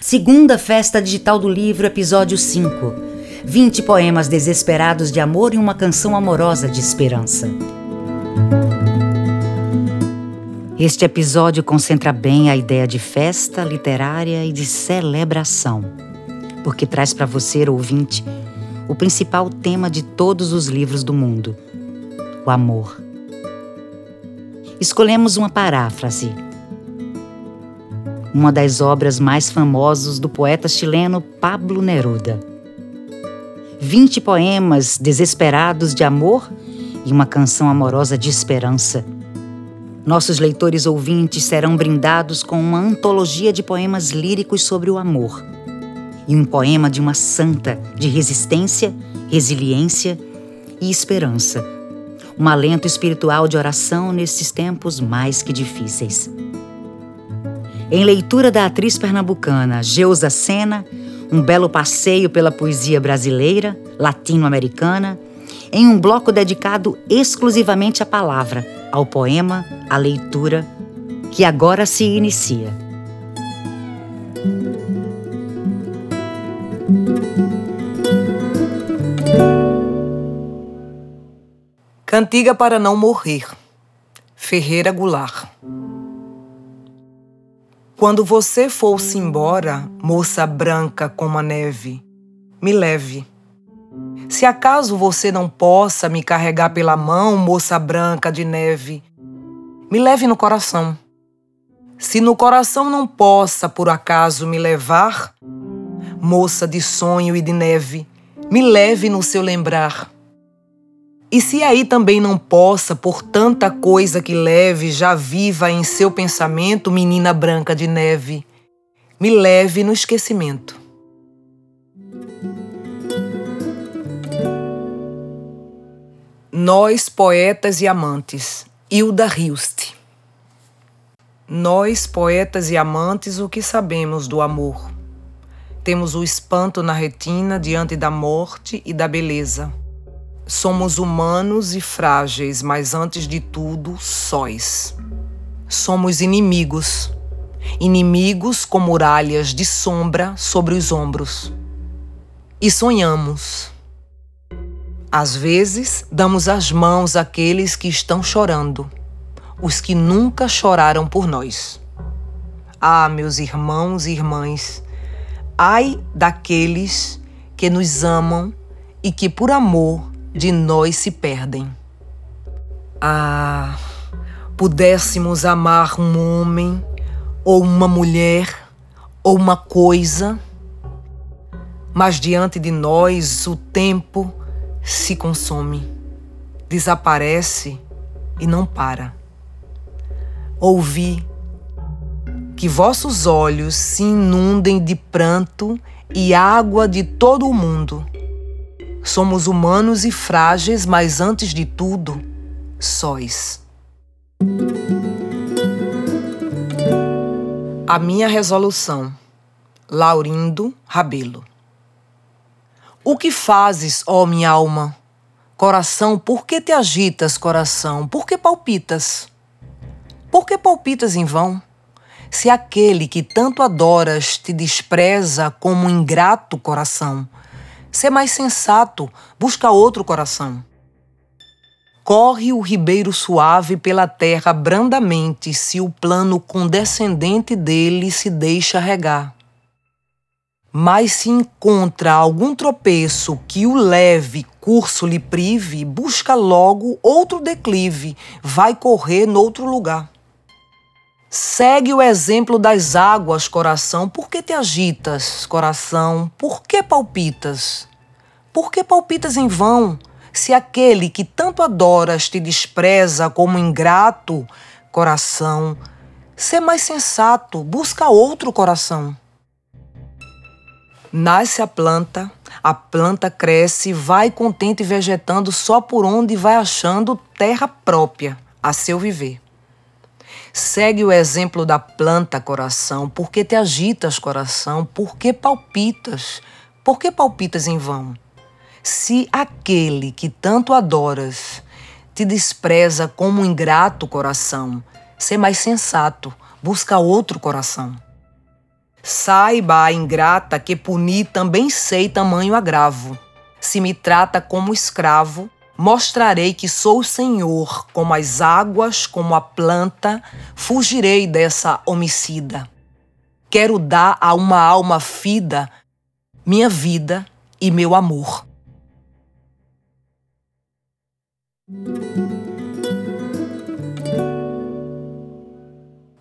Segunda Festa Digital do Livro, episódio 5. 20 poemas desesperados de amor e uma canção amorosa de esperança. Este episódio concentra bem a ideia de festa literária e de celebração, porque traz para você, ouvinte, o principal tema de todos os livros do mundo: o amor. Escolhemos uma paráfrase uma das obras mais famosas do poeta chileno Pablo Neruda. Vinte poemas desesperados de amor e uma canção amorosa de esperança. Nossos leitores ouvintes serão brindados com uma antologia de poemas líricos sobre o amor e um poema de uma santa de resistência, resiliência e esperança. Um alento espiritual de oração nesses tempos mais que difíceis. Em leitura da atriz pernambucana Geusa Sena, um belo passeio pela poesia brasileira, latino-americana, em um bloco dedicado exclusivamente à palavra, ao poema, à leitura, que agora se inicia. Cantiga para não morrer. Ferreira Goulart. Quando você for-se embora, moça branca como a neve, me leve. Se acaso você não possa me carregar pela mão, moça branca de neve, me leve no coração. Se no coração não possa por acaso me levar, moça de sonho e de neve, me leve no seu lembrar. E se aí também não possa, por tanta coisa que leve, já viva em seu pensamento, menina branca de neve, me leve no esquecimento. Nós, poetas e amantes, Hilda Hilst. Nós, poetas e amantes, o que sabemos do amor? Temos o espanto na retina diante da morte e da beleza Somos humanos e frágeis, mas antes de tudo, sóis. Somos inimigos. Inimigos com muralhas de sombra sobre os ombros. E sonhamos. Às vezes, damos as mãos àqueles que estão chorando, os que nunca choraram por nós. Ah, meus irmãos e irmãs, ai daqueles que nos amam e que por amor de nós se perdem. Ah, pudéssemos amar um homem, ou uma mulher, ou uma coisa, mas diante de nós o tempo se consome, desaparece e não para. Ouvi que vossos olhos se inundem de pranto e água de todo o mundo Somos humanos e frágeis, mas antes de tudo, sóis. A minha resolução. Laurindo Rabelo. O que fazes, ó minha alma? Coração, por que te agitas, coração? Por que palpitas? Por que palpitas em vão? Se aquele que tanto adoras te despreza como um ingrato coração, Ser mais sensato, busca outro coração. Corre o ribeiro suave pela terra brandamente, se o plano condescendente dele se deixa regar. Mas se encontra algum tropeço que o leve curso lhe prive, busca logo outro declive, vai correr noutro lugar. Segue o exemplo das águas, coração. Por que te agitas, coração? Por que palpitas? Por que palpitas em vão, se aquele que tanto adoras te despreza como ingrato, coração? Sê mais sensato, busca outro coração. Nasce a planta, a planta cresce, vai contente vegetando só por onde vai achando terra própria a seu viver. Segue o exemplo da planta, coração. Por que te agitas, coração? Por que palpitas? Por que palpitas em vão? Se aquele que tanto adoras te despreza como ingrato coração, sê mais sensato, busca outro coração. Saiba a ingrata que punir também sei tamanho agravo. Se me trata como escravo, mostrarei que sou o Senhor, como as águas, como a planta, fugirei dessa homicida. Quero dar a uma alma fida minha vida e meu amor.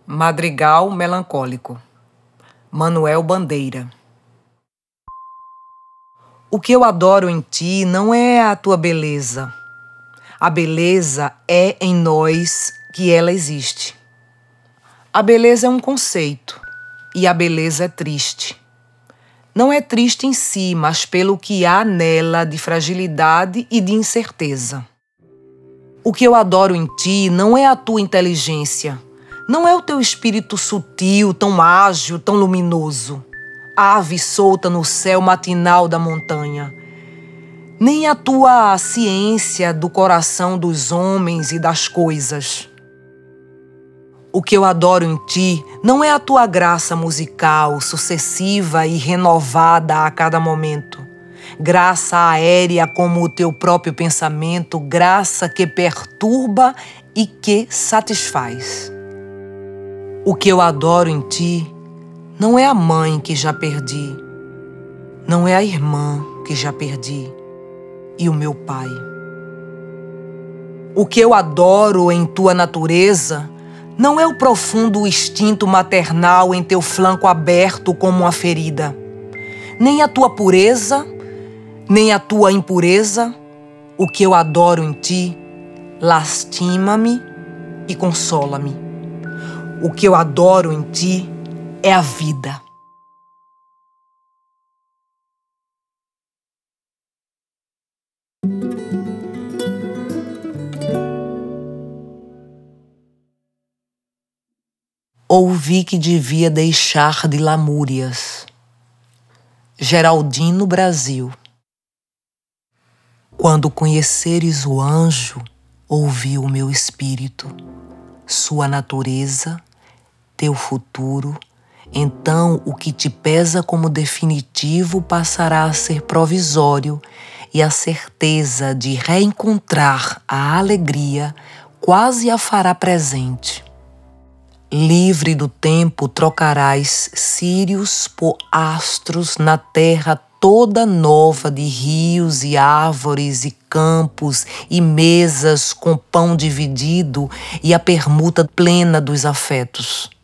Madrigal melancólico. Manuel Bandeira. O que eu adoro em ti não é a tua beleza. A beleza é em nós que ela existe. A beleza é um conceito e a beleza é triste. Não é triste em si, mas pelo que há nela de fragilidade e de incerteza. O que eu adoro em ti não é a tua inteligência, não é o teu espírito sutil, tão ágil, tão luminoso, ave solta no céu matinal da montanha, nem a tua ciência do coração dos homens e das coisas. O que eu adoro em ti não é a tua graça musical, sucessiva e renovada a cada momento. Graça aérea como o teu próprio pensamento, graça que perturba e que satisfaz. O que eu adoro em ti não é a mãe que já perdi, não é a irmã que já perdi e o meu pai. O que eu adoro em tua natureza não é o profundo instinto maternal em teu flanco aberto como uma ferida, nem a tua pureza, nem a tua impureza, o que eu adoro em ti, lastima-me e consola-me. O que eu adoro em ti é a vida. ouvi que devia deixar de lamúrias. Geraldino Brasil. Quando conheceres o anjo, ouvi o meu espírito, sua natureza, teu futuro, então o que te pesa como definitivo passará a ser provisório e a certeza de reencontrar a alegria quase a fará presente. Livre do tempo, trocarás círios por astros na terra toda nova de rios e árvores e campos e mesas com pão dividido e a permuta plena dos afetos.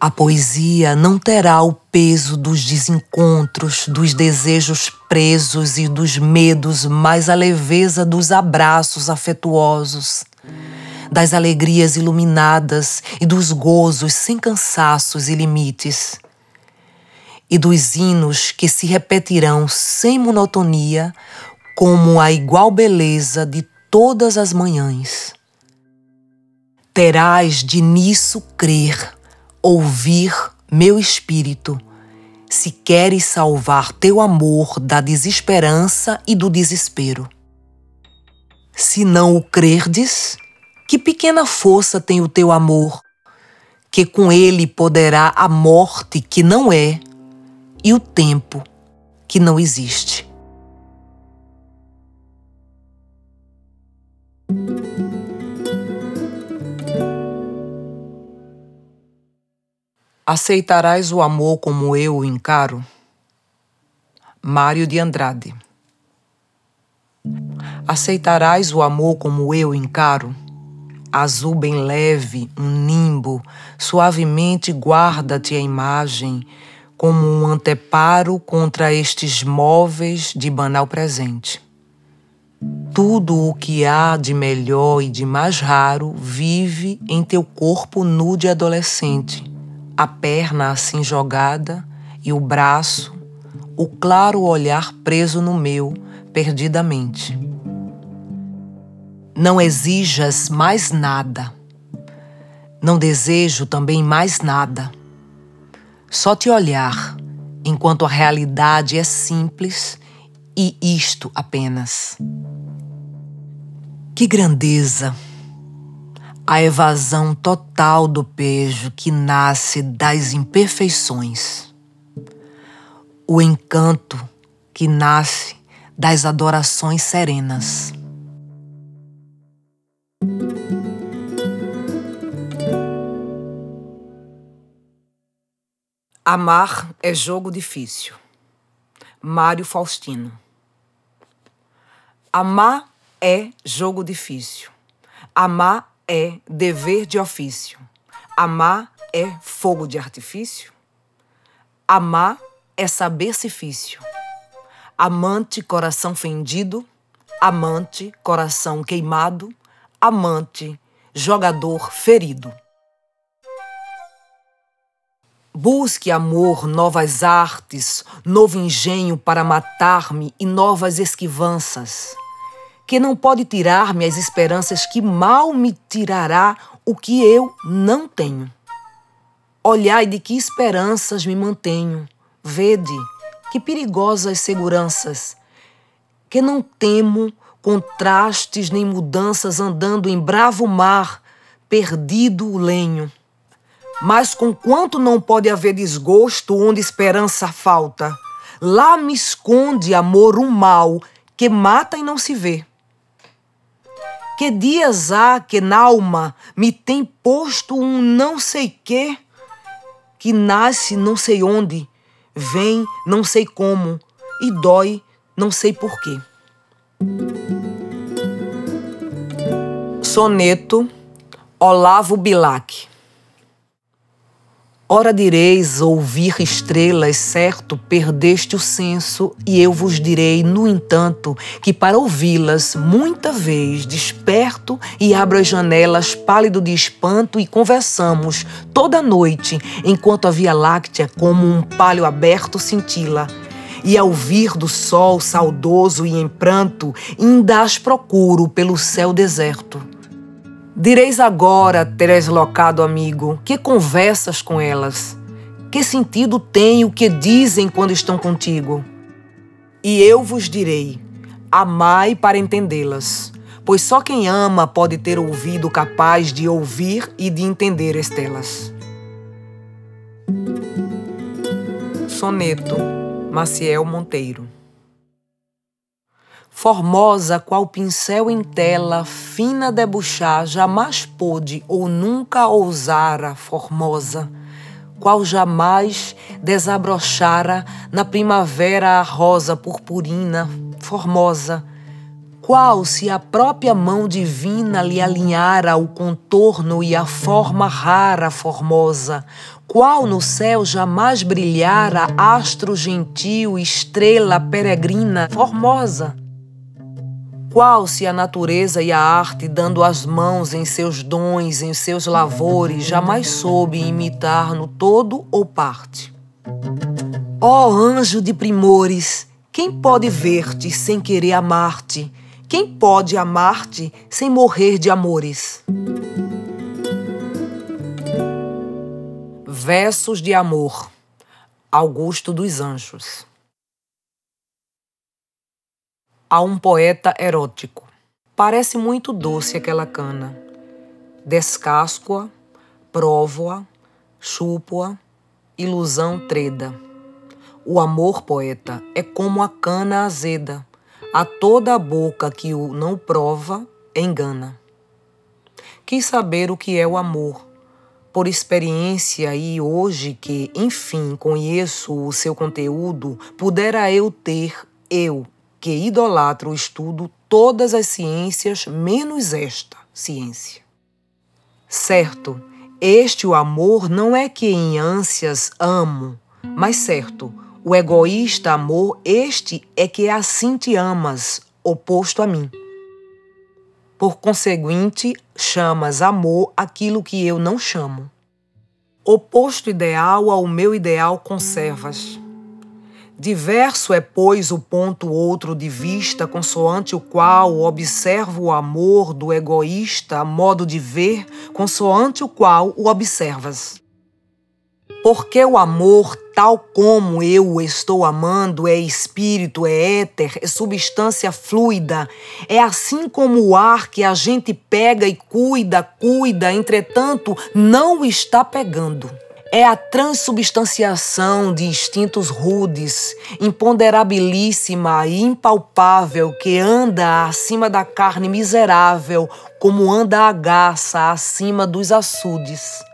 A poesia não terá o peso dos desencontros, dos desejos presos e dos medos, mas a leveza dos abraços afetuosos das alegrias iluminadas e dos gozos sem cansaços e limites, e dos hinos que se repetirão sem monotonia, como a igual beleza de todas as manhãs. Terás de nisso crer, ouvir meu espírito, se queres salvar teu amor da desesperança e do desespero. Se não o crerdes, que pequena força tem o teu amor, que com ele poderá a morte que não é e o tempo que não existe. Aceitarás o amor como eu o encaro? Mário de Andrade. Aceitarás o amor como eu encaro? azul bem leve, um nimbo, suavemente guarda-te a imagem, como um anteparo contra estes móveis de banal presente. Tudo o que há de melhor e de mais raro vive em teu corpo nu de adolescente, a perna assim jogada e o braço, o claro olhar preso no meu, perdidamente. Não exijas mais nada. Não desejo também mais nada. Só te olhar, enquanto a realidade é simples e isto apenas. Que grandeza! A evasão total do pejo que nasce das imperfeições, o encanto que nasce das adorações serenas. Amar é jogo difícil. Mário Faustino. Amar é jogo difícil. Amar é dever de ofício. Amar é fogo de artifício. Amar é saber-se-fício. Amante, coração fendido. Amante, coração queimado. Amante, jogador ferido. Busque amor, novas artes, novo engenho para matar-me e novas esquivanças que não pode tirar-me as esperanças que mal me tirará o que eu não tenho. Olhai de que esperanças me mantenho, vede que perigosas seguranças, que não temo contrastes nem mudanças andando em bravo mar, perdido o lenho. Mas com quanto não pode haver desgosto onde esperança falta, lá me esconde amor um mal que mata e não se vê. Que dias há que na alma me tem posto um não sei quê, que nasce não sei onde, vem não sei como e dói não sei porquê. Soneto Olavo Bilac Ora direis, ouvir estrelas, certo, perdeste o senso, e eu vos direi, no entanto, que para ouvi-las, muita vez desperto e abro as janelas, pálido de espanto, e conversamos toda noite, enquanto a Via Láctea, como um palho aberto, cintila. E ao vir do sol saudoso e em pranto, ainda as procuro pelo céu deserto. Direis agora, locado amigo, que conversas com elas? Que sentido tem o que dizem quando estão contigo? E eu vos direi: amai para entendê-las, pois só quem ama pode ter ouvido capaz de ouvir e de entender estelas. Soneto Maciel Monteiro Formosa qual pincel em tela, fina debuxar, jamais pôde ou nunca ousara, formosa, qual jamais desabrochara na primavera a rosa purpurina, formosa, qual se a própria mão divina lhe alinhara o contorno e a forma rara, formosa, qual no céu jamais brilhara astro gentil, estrela peregrina, formosa qual se a natureza e a arte, dando as mãos em seus dons, em seus lavores, jamais soube imitar no todo ou parte? Ó oh, anjo de primores, quem pode ver-te sem querer amar-te? Quem pode amar-te sem morrer de amores? Versos de amor. Augusto dos Anjos a um poeta erótico. Parece muito doce aquela cana. Descasco-a, provo-a, chupo-a, ilusão treda. O amor, poeta, é como a cana azeda. A toda a boca que o não prova, engana. Quis saber o que é o amor, por experiência e hoje que, enfim, conheço o seu conteúdo, pudera eu ter, eu, que idolatra o estudo todas as ciências menos esta ciência. Certo, este o amor não é que em ânsias amo, mas certo, o egoísta amor este é que assim te amas, oposto a mim. Por conseguinte, chamas amor aquilo que eu não chamo. Oposto ideal ao meu ideal conservas. Diverso é, pois, o ponto outro de vista, consoante o qual observo o amor do egoísta, modo de ver, consoante o qual o observas. Porque o amor, tal como eu o estou amando, é espírito, é éter, é substância fluida. É assim como o ar que a gente pega e cuida, cuida, entretanto, não está pegando. É a transubstanciação de instintos rudes, imponderabilíssima e impalpável que anda acima da carne miserável, como anda a garça acima dos açudes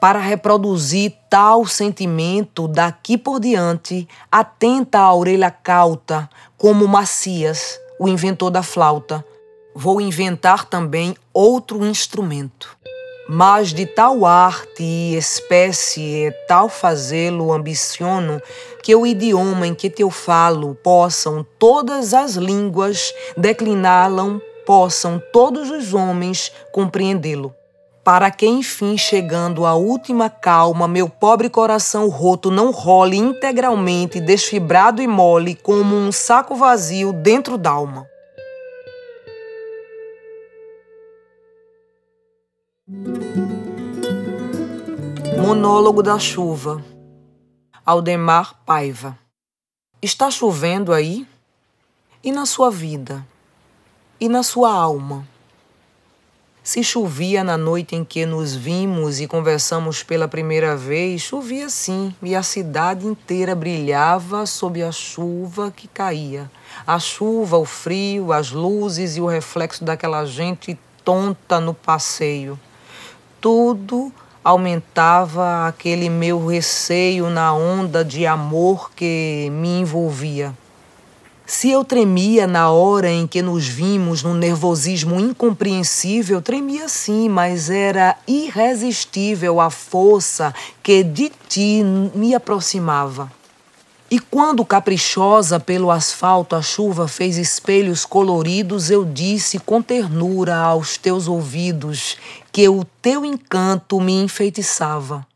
para reproduzir tal sentimento daqui por diante, atenta a orelha cauta, como Macias, o inventor da flauta. Vou inventar também outro instrumento. Mas de tal arte e espécie tal fazê-lo ambiciono, que o idioma em que te eu falo possam todas as línguas decliná-lo, possam todos os homens compreendê-lo para que enfim, chegando à última calma, meu pobre coração roto não role integralmente, desfibrado e mole, como um saco vazio dentro d'alma. Monólogo da chuva. Aldemar Paiva. Está chovendo aí? E na sua vida? E na sua alma? Se chovia na noite em que nos vimos e conversamos pela primeira vez, chovia sim, e a cidade inteira brilhava sob a chuva que caía. A chuva, o frio, as luzes e o reflexo daquela gente tonta no passeio. Tudo aumentava aquele meu receio na onda de amor que me envolvia. Se eu tremia na hora em que nos vimos num nervosismo incompreensível, tremia sim, mas era irresistível a força que de ti me aproximava. E quando, caprichosa pelo asfalto, a chuva fez espelhos coloridos, eu disse com ternura aos teus ouvidos que o teu encanto me enfeitiçava.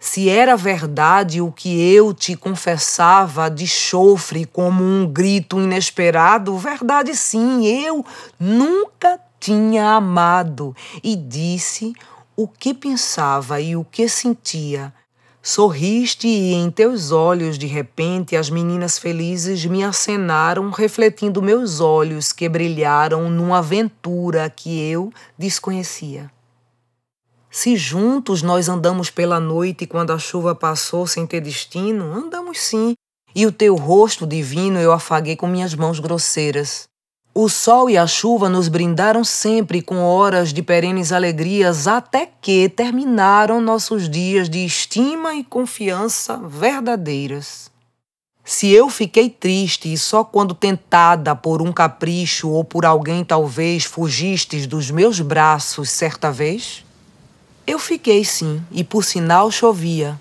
Se era verdade o que eu te confessava de chofre como um grito inesperado, verdade sim, eu nunca tinha amado e disse o que pensava e o que sentia. Sorriste e em teus olhos, de repente, as meninas felizes me acenaram, refletindo meus olhos que brilharam numa aventura que eu desconhecia. Se juntos nós andamos pela noite quando a chuva passou sem ter destino, andamos sim. E o teu rosto divino eu afaguei com minhas mãos grosseiras. O sol e a chuva nos brindaram sempre com horas de perenes alegrias, até que terminaram nossos dias de estima e confiança verdadeiras. Se eu fiquei triste e só quando tentada por um capricho ou por alguém talvez fugistes dos meus braços certa vez, eu fiquei sim, e por sinal chovia.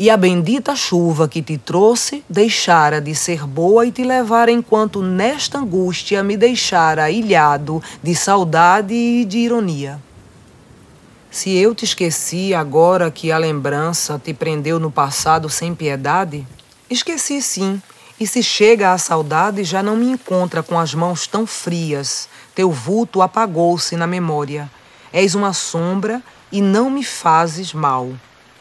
E a bendita chuva que te trouxe deixara de ser boa e te levara enquanto nesta angústia me deixara ilhado de saudade e de ironia. Se eu te esqueci agora que a lembrança te prendeu no passado sem piedade, esqueci sim, e se chega a saudade já não me encontra com as mãos tão frias, teu vulto apagou-se na memória. És uma sombra e não me fazes mal.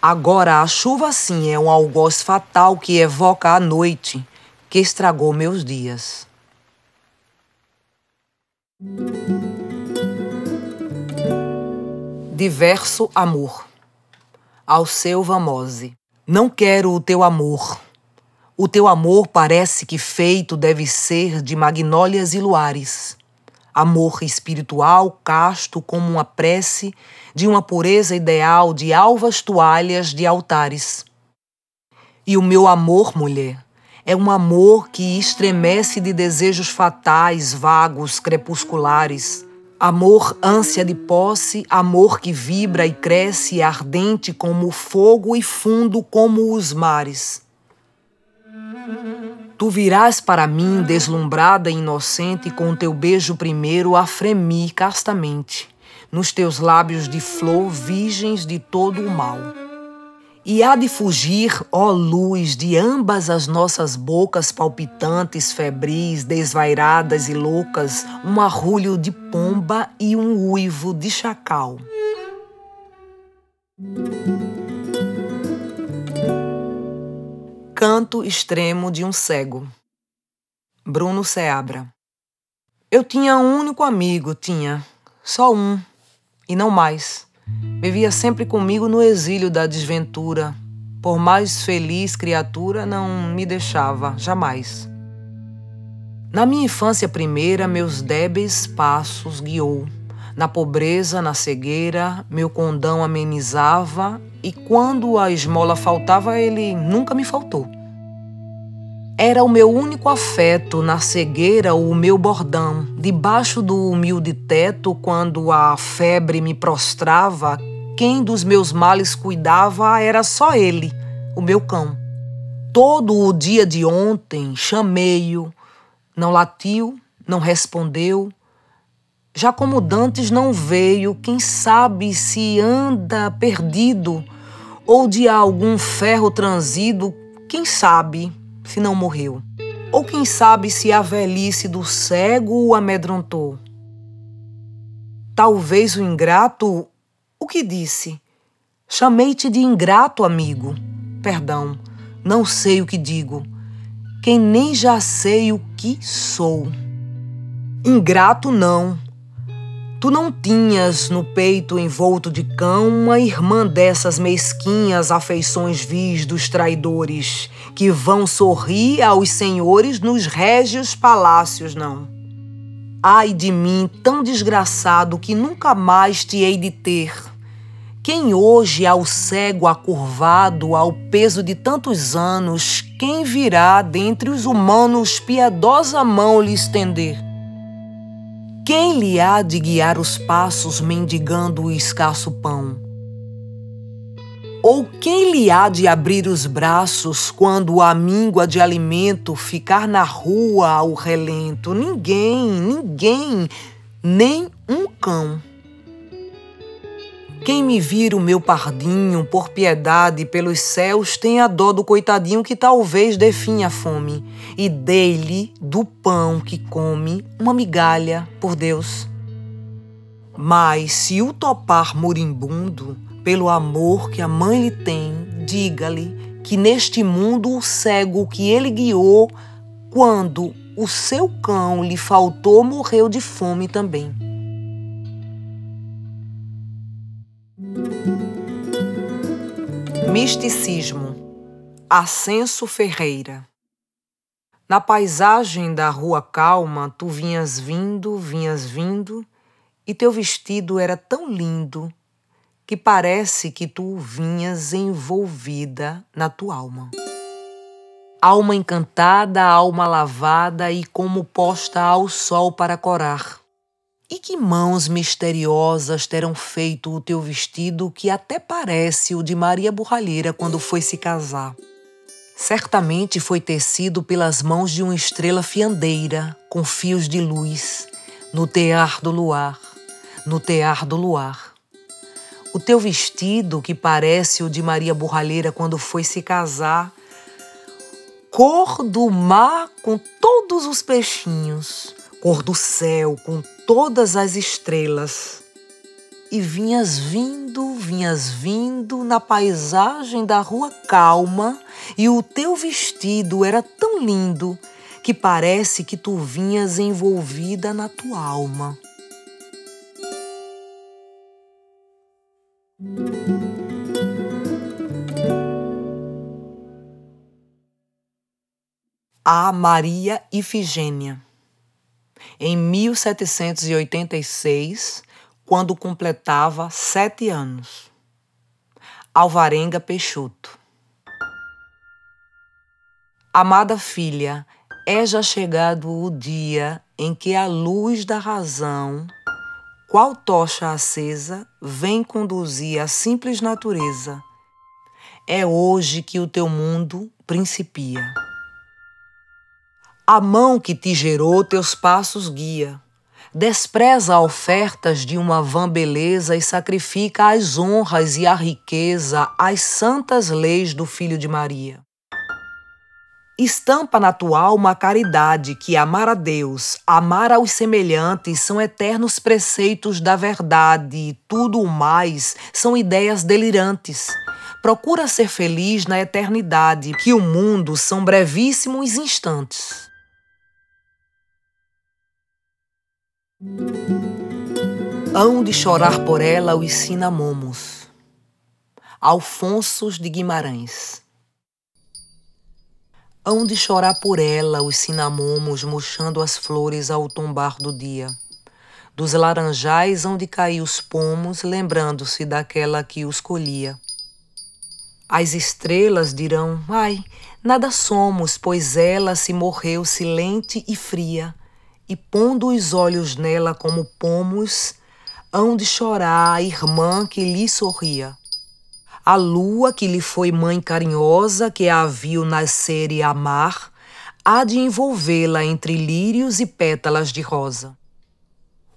Agora a chuva sim é um algoz fatal que evoca a noite, que estragou meus dias. Diverso amor. Ao seu Vamose. Não quero o teu amor. O teu amor parece que feito deve ser de magnólias e luares amor espiritual casto como uma prece de uma pureza ideal de alvas toalhas de altares. E o meu amor, mulher, é um amor que estremece de desejos fatais, vagos, crepusculares. Amor ânsia de posse, amor que vibra e cresce ardente como o fogo e fundo como os mares. Tu virás para mim, deslumbrada e inocente, com teu beijo primeiro a fremir castamente, nos teus lábios de flor virgens de todo o mal. E há de fugir, ó luz, de ambas as nossas bocas palpitantes, febris, desvairadas e loucas, um arrulho de pomba e um uivo de chacal. Canto extremo de um cego. Bruno Seabra. Eu tinha um único amigo, tinha. Só um. E não mais. Vivia sempre comigo no exílio da desventura. Por mais feliz criatura, não me deixava, jamais. Na minha infância primeira, meus débeis passos guiou. Na pobreza, na cegueira, meu condão amenizava, e quando a esmola faltava, ele nunca me faltou. Era o meu único afeto, na cegueira, o meu bordão. Debaixo do humilde teto, quando a febre me prostrava, quem dos meus males cuidava era só ele, o meu cão. Todo o dia de ontem chamei-o, não latiu, não respondeu, já como Dantes não veio, quem sabe se anda perdido ou de algum ferro transido, quem sabe se não morreu. Ou quem sabe se a velhice do cego o amedrontou. Talvez o ingrato, o que disse? Chamei-te de ingrato, amigo. Perdão, não sei o que digo, quem nem já sei o que sou. Ingrato não, Tu não tinhas no peito envolto de cão uma irmã dessas mesquinhas afeições vis dos traidores, que vão sorrir aos senhores nos régios palácios, não. Ai de mim, tão desgraçado que nunca mais te hei de ter. Quem hoje ao cego acurvado ao peso de tantos anos, quem virá dentre os humanos piedosa mão lhe estender? Quem lhe há de guiar os passos mendigando o escasso pão? Ou quem lhe há de abrir os braços quando a míngua de alimento ficar na rua ao relento? Ninguém, ninguém, nem um cão. Quem me vira o meu pardinho, por piedade pelos céus, tenha dó do coitadinho que talvez definha a fome, e dê-lhe do pão que come uma migalha, por Deus. Mas se o topar moribundo, pelo amor que a mãe lhe tem, diga-lhe que neste mundo o cego que ele guiou, quando o seu cão lhe faltou, morreu de fome também. Misticismo. Ascenso Ferreira. Na paisagem da rua calma, tu vinhas vindo, vinhas vindo, e teu vestido era tão lindo que parece que tu vinhas envolvida na tua alma. Alma encantada, alma lavada e como posta ao sol para corar. E que mãos misteriosas terão feito o teu vestido que até parece o de Maria Burralheira quando foi se casar? Certamente foi tecido pelas mãos de uma estrela fiandeira, com fios de luz, no tear do luar, no tear do luar. O teu vestido, que parece o de Maria Burralheira quando foi se casar, cor do mar com todos os peixinhos, cor do céu com todas as estrelas. E vinhas vindo, vinhas vindo na paisagem da rua calma, e o teu vestido era tão lindo que parece que tu vinhas envolvida na tua alma. A Maria Ifigênia em 1786, quando completava sete anos. Alvarenga Peixoto. Amada filha, é já chegado o dia em que a luz da razão, qual tocha acesa, vem conduzir a simples natureza. É hoje que o teu mundo principia. A mão que te gerou teus passos guia. Despreza ofertas de uma vã beleza e sacrifica as honras e a riqueza, as santas leis do Filho de Maria. Estampa na tua alma a caridade, que amar a Deus, amar aos semelhantes são eternos preceitos da verdade, tudo o mais são ideias delirantes. Procura ser feliz na eternidade, que o mundo são brevíssimos instantes. Hão de chorar por ela os cinamomos. Alfonsos de Guimarães Hão de chorar por ela os cinamomos murchando as flores ao tombar do dia. Dos laranjais hão de cair os pomos, lembrando-se daquela que os colhia. As estrelas dirão: Ai, nada somos, pois ela se morreu silente e fria, e pondo os olhos nela como pomos, hão de chorar a irmã que lhe sorria. A lua, que lhe foi mãe carinhosa, que a viu nascer e amar, há de envolvê-la entre lírios e pétalas de rosa.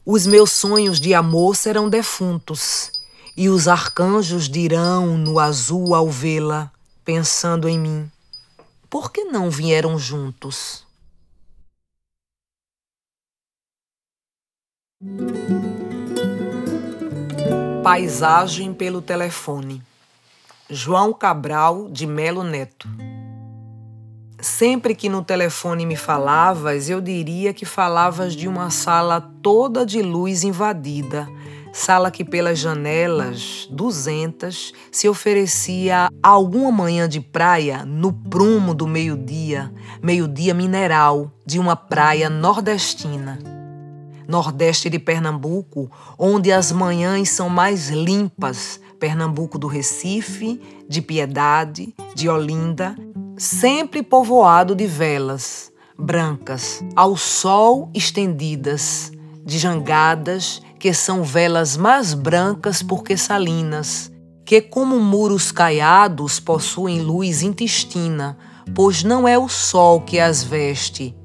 Os meus sonhos de amor serão defuntos, e os arcanjos dirão no azul ao vê-la, pensando em mim: por que não vieram juntos? Paisagem pelo telefone. João Cabral de Melo Neto. Sempre que no telefone me falavas, eu diria que falavas de uma sala toda de luz invadida, sala que pelas janelas, duzentas, se oferecia a alguma manhã de praia no prumo do meio-dia, meio-dia mineral de uma praia nordestina. Nordeste de Pernambuco, onde as manhãs são mais limpas, Pernambuco do Recife, de Piedade, de Olinda, sempre povoado de velas brancas, ao sol estendidas, de jangadas, que são velas mais brancas porque salinas, que como muros caiados possuem luz intestina, pois não é o sol que as veste,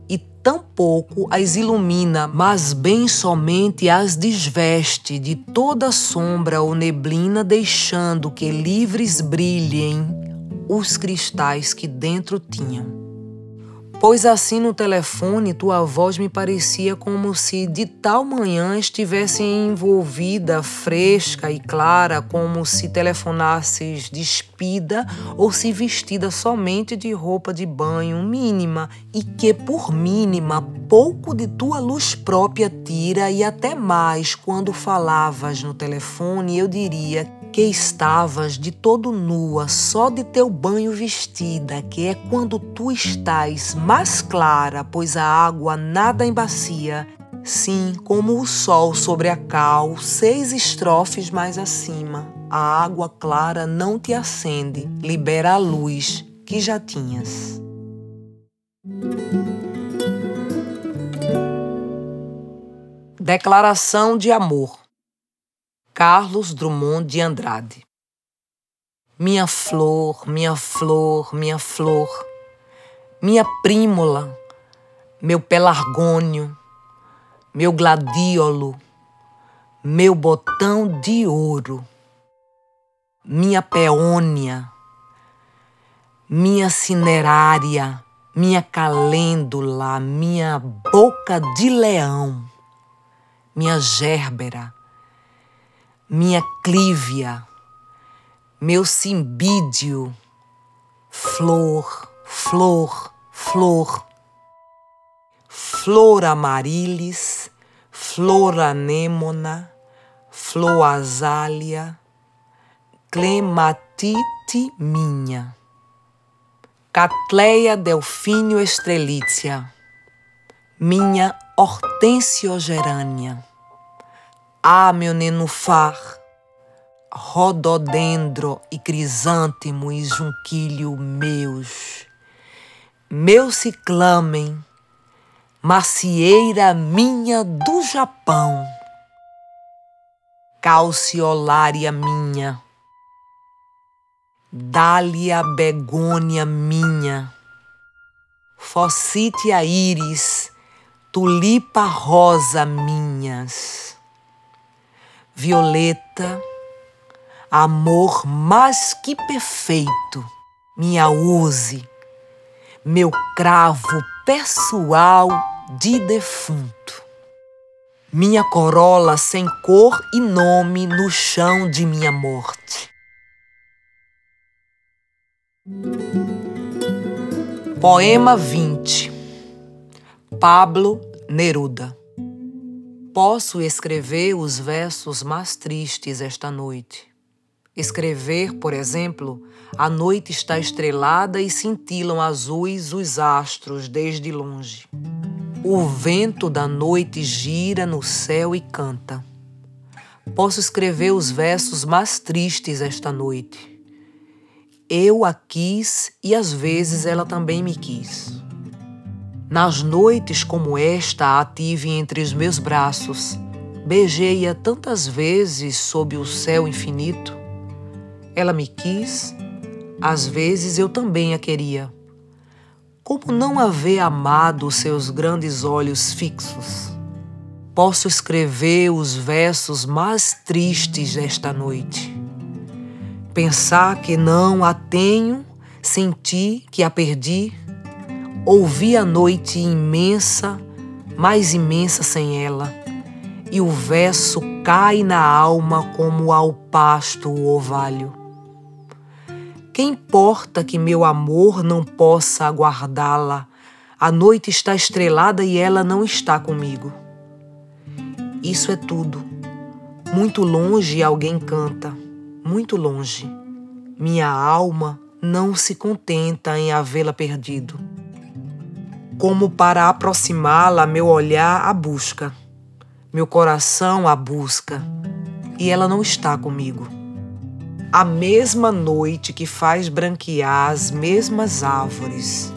tampouco as ilumina, mas bem somente as desveste de toda sombra ou neblina, deixando que livres brilhem os cristais que dentro tinham. Pois assim no telefone tua voz me parecia como se de tal manhã estivesse envolvida, fresca e clara, como se telefonasses despida ou se vestida somente de roupa de banho mínima e que por mínima pouco de tua luz própria tira e até mais quando falavas no telefone eu diria que estavas de todo nua, só de teu banho vestida, que é quando tu estás mais clara, pois a água nada embacia, sim, como o sol sobre a cal, seis estrofes mais acima. A água clara não te acende, libera a luz que já tinhas. Declaração de amor. Carlos Drummond de Andrade. Minha flor, minha flor, minha flor, minha prímula, meu pelargônio, meu gladiolo, meu botão de ouro, minha peônia, minha cinerária, minha calêndula, minha boca de leão, minha gérbera, minha clívia, meu cimbídio, flor, flor, flor, flor amarilis, flor anêmona, flor azália, clematite minha, Catleia delfínio estrelícia, minha ah, meu nenufar, rododendro e crisântemo e junquilho meus, meus se clamem, macieira minha do Japão, calciolária minha, dália begônia minha, fossítia íris, tulipa rosa minhas violeta, amor mais que perfeito, minha use, meu cravo pessoal de defunto. Minha corola sem cor e nome no chão de minha morte. Poema 20 Pablo Neruda Posso escrever os versos mais tristes esta noite. Escrever, por exemplo, a noite está estrelada e cintilam azuis os astros desde longe. O vento da noite gira no céu e canta. Posso escrever os versos mais tristes esta noite. Eu a quis e às vezes ela também me quis. Nas noites como esta, a tive entre os meus braços. Beijei-a tantas vezes sob o céu infinito. Ela me quis, às vezes eu também a queria. Como não haver amado seus grandes olhos fixos? Posso escrever os versos mais tristes desta noite. Pensar que não a tenho, sentir que a perdi Ouvi a noite imensa, mais imensa sem ela, e o verso cai na alma como ao pasto o orvalho. Que importa que meu amor não possa aguardá-la? A noite está estrelada e ela não está comigo. Isso é tudo. Muito longe alguém canta, muito longe. Minha alma não se contenta em havê-la perdido como para aproximá-la, meu olhar a busca, meu coração a busca, e ela não está comigo. A mesma noite que faz branquear as mesmas árvores,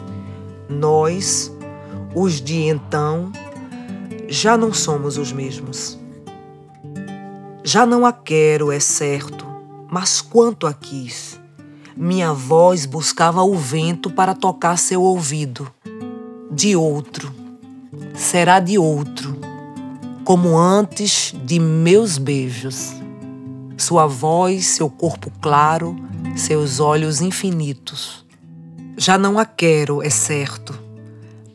nós, os de então, já não somos os mesmos. Já não a quero, é certo, mas quanto a quis. Minha voz buscava o vento para tocar seu ouvido de outro, será de outro, como antes de meus beijos. Sua voz, seu corpo claro, seus olhos infinitos. Já não a quero, é certo,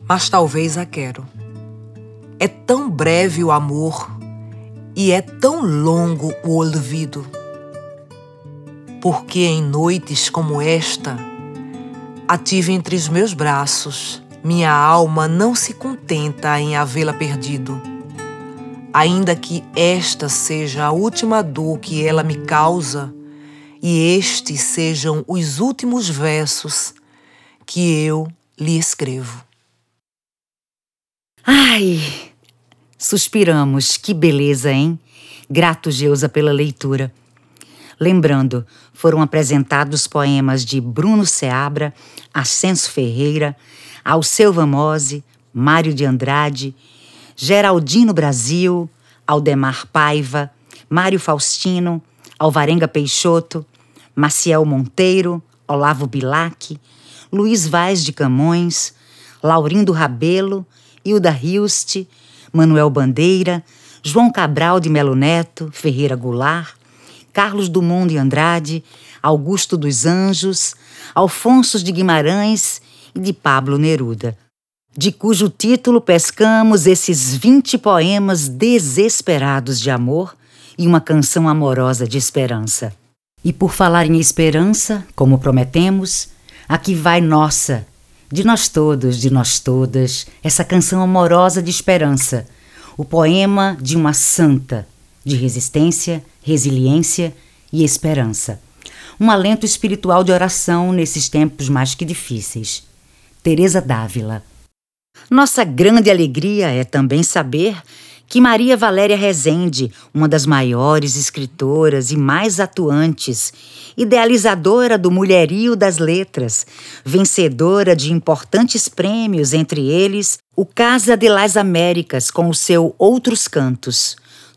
mas talvez a quero. É tão breve o amor e é tão longo o olvido. Porque em noites como esta, a tive entre os meus braços minha alma não se contenta em havê-la perdido. Ainda que esta seja a última dor que ela me causa, e estes sejam os últimos versos que eu lhe escrevo. Ai! Suspiramos, que beleza, hein? Grato, Geusa, pela leitura. Lembrando, foram apresentados poemas de Bruno Seabra, Ascenso Ferreira, Alceu Vamose, Mário de Andrade, Geraldino Brasil, Aldemar Paiva, Mário Faustino, Alvarenga Peixoto, Maciel Monteiro, Olavo Bilac, Luiz Vaz de Camões, Laurindo Rabelo, Hilda Hilst, Manuel Bandeira, João Cabral de Melo Neto, Ferreira Goulart, Carlos Dumont de Andrade, Augusto dos Anjos, Alfonso de Guimarães de Pablo Neruda, de cujo título pescamos esses 20 poemas desesperados de amor e uma canção amorosa de esperança. E por falar em esperança, como prometemos, aqui vai nossa, de nós todos, de nós todas, essa canção amorosa de esperança, o poema de uma santa, de resistência, resiliência e esperança. Um alento espiritual de oração nesses tempos mais que difíceis. Teresa Dávila. Nossa grande alegria é também saber que Maria Valéria Rezende, uma das maiores escritoras e mais atuantes, idealizadora do mulherio das letras, vencedora de importantes prêmios, entre eles o Casa de las Américas com o seu Outros Cantos,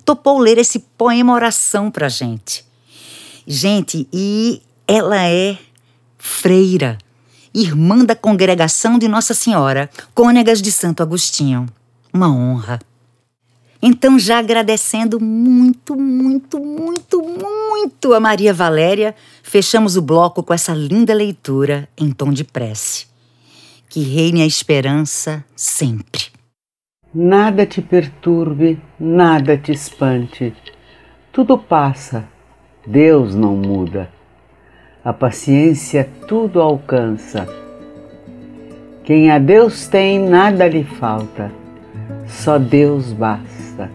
topou ler esse poema oração pra gente. Gente, e ela é freira irmã da congregação de Nossa Senhora, Cônegas de Santo Agostinho. Uma honra. Então, já agradecendo muito, muito, muito, muito a Maria Valéria, fechamos o bloco com essa linda leitura em tom de prece. que reine a esperança sempre. Nada te perturbe, nada te espante. Tudo passa, Deus não muda. A paciência tudo alcança. Quem a Deus tem, nada lhe falta, só Deus basta.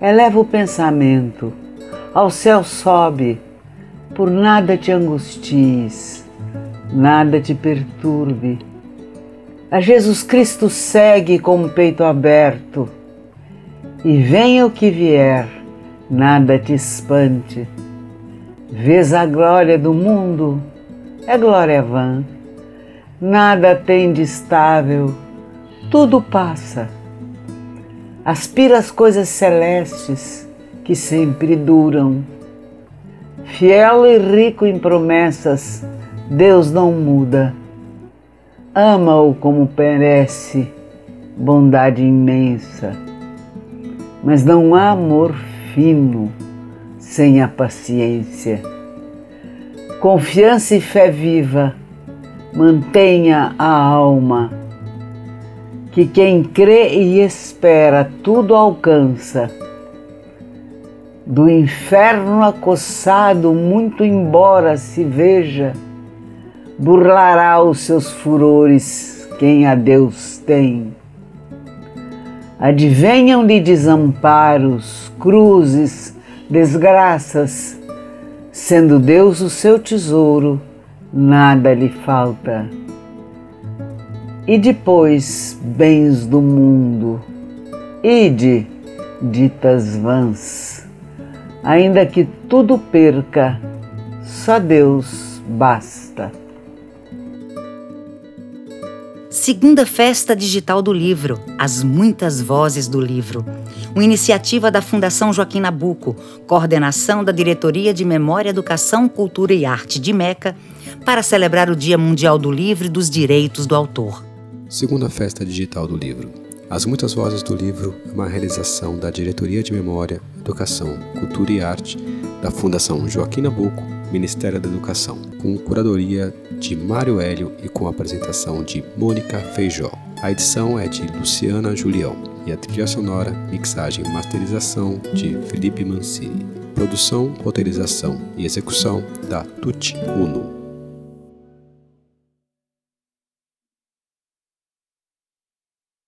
Eleva o pensamento, ao céu sobe, por nada te angusties, nada te perturbe a Jesus Cristo segue com o peito aberto, e venha o que vier, nada te espante. Vês a glória do mundo, é glória vã, nada tem de estável, tudo passa. Aspira as coisas celestes que sempre duram. Fiel e rico em promessas, Deus não muda ama-o como merece, bondade imensa. Mas não há amor fino sem a paciência. Confiança e fé viva mantenha a alma, que quem crê e espera tudo alcança. Do inferno acossado, muito embora se veja, burlará os seus furores quem a Deus tem. Advenham-lhe desamparos, cruzes, desgraças, sendo Deus o seu tesouro, nada lhe falta. E depois, bens do mundo, ide, ditas vãs, ainda que tudo perca, só Deus basta. Segunda Festa Digital do Livro, As Muitas Vozes do Livro. Uma iniciativa da Fundação Joaquim Nabuco, coordenação da Diretoria de Memória, Educação, Cultura e Arte de Meca, para celebrar o Dia Mundial do Livro e dos Direitos do Autor. Segunda Festa Digital do Livro. As Muitas Vozes do Livro é uma realização da Diretoria de Memória, Educação, Cultura e Arte da Fundação Joaquim Nabuco Ministério da Educação, com curadoria de Mário Hélio e com apresentação de Mônica Feijó. A edição é de Luciana Julião e a trilha sonora, mixagem e masterização de Felipe Mancini. Produção, roteirização e execução da Tuti Uno.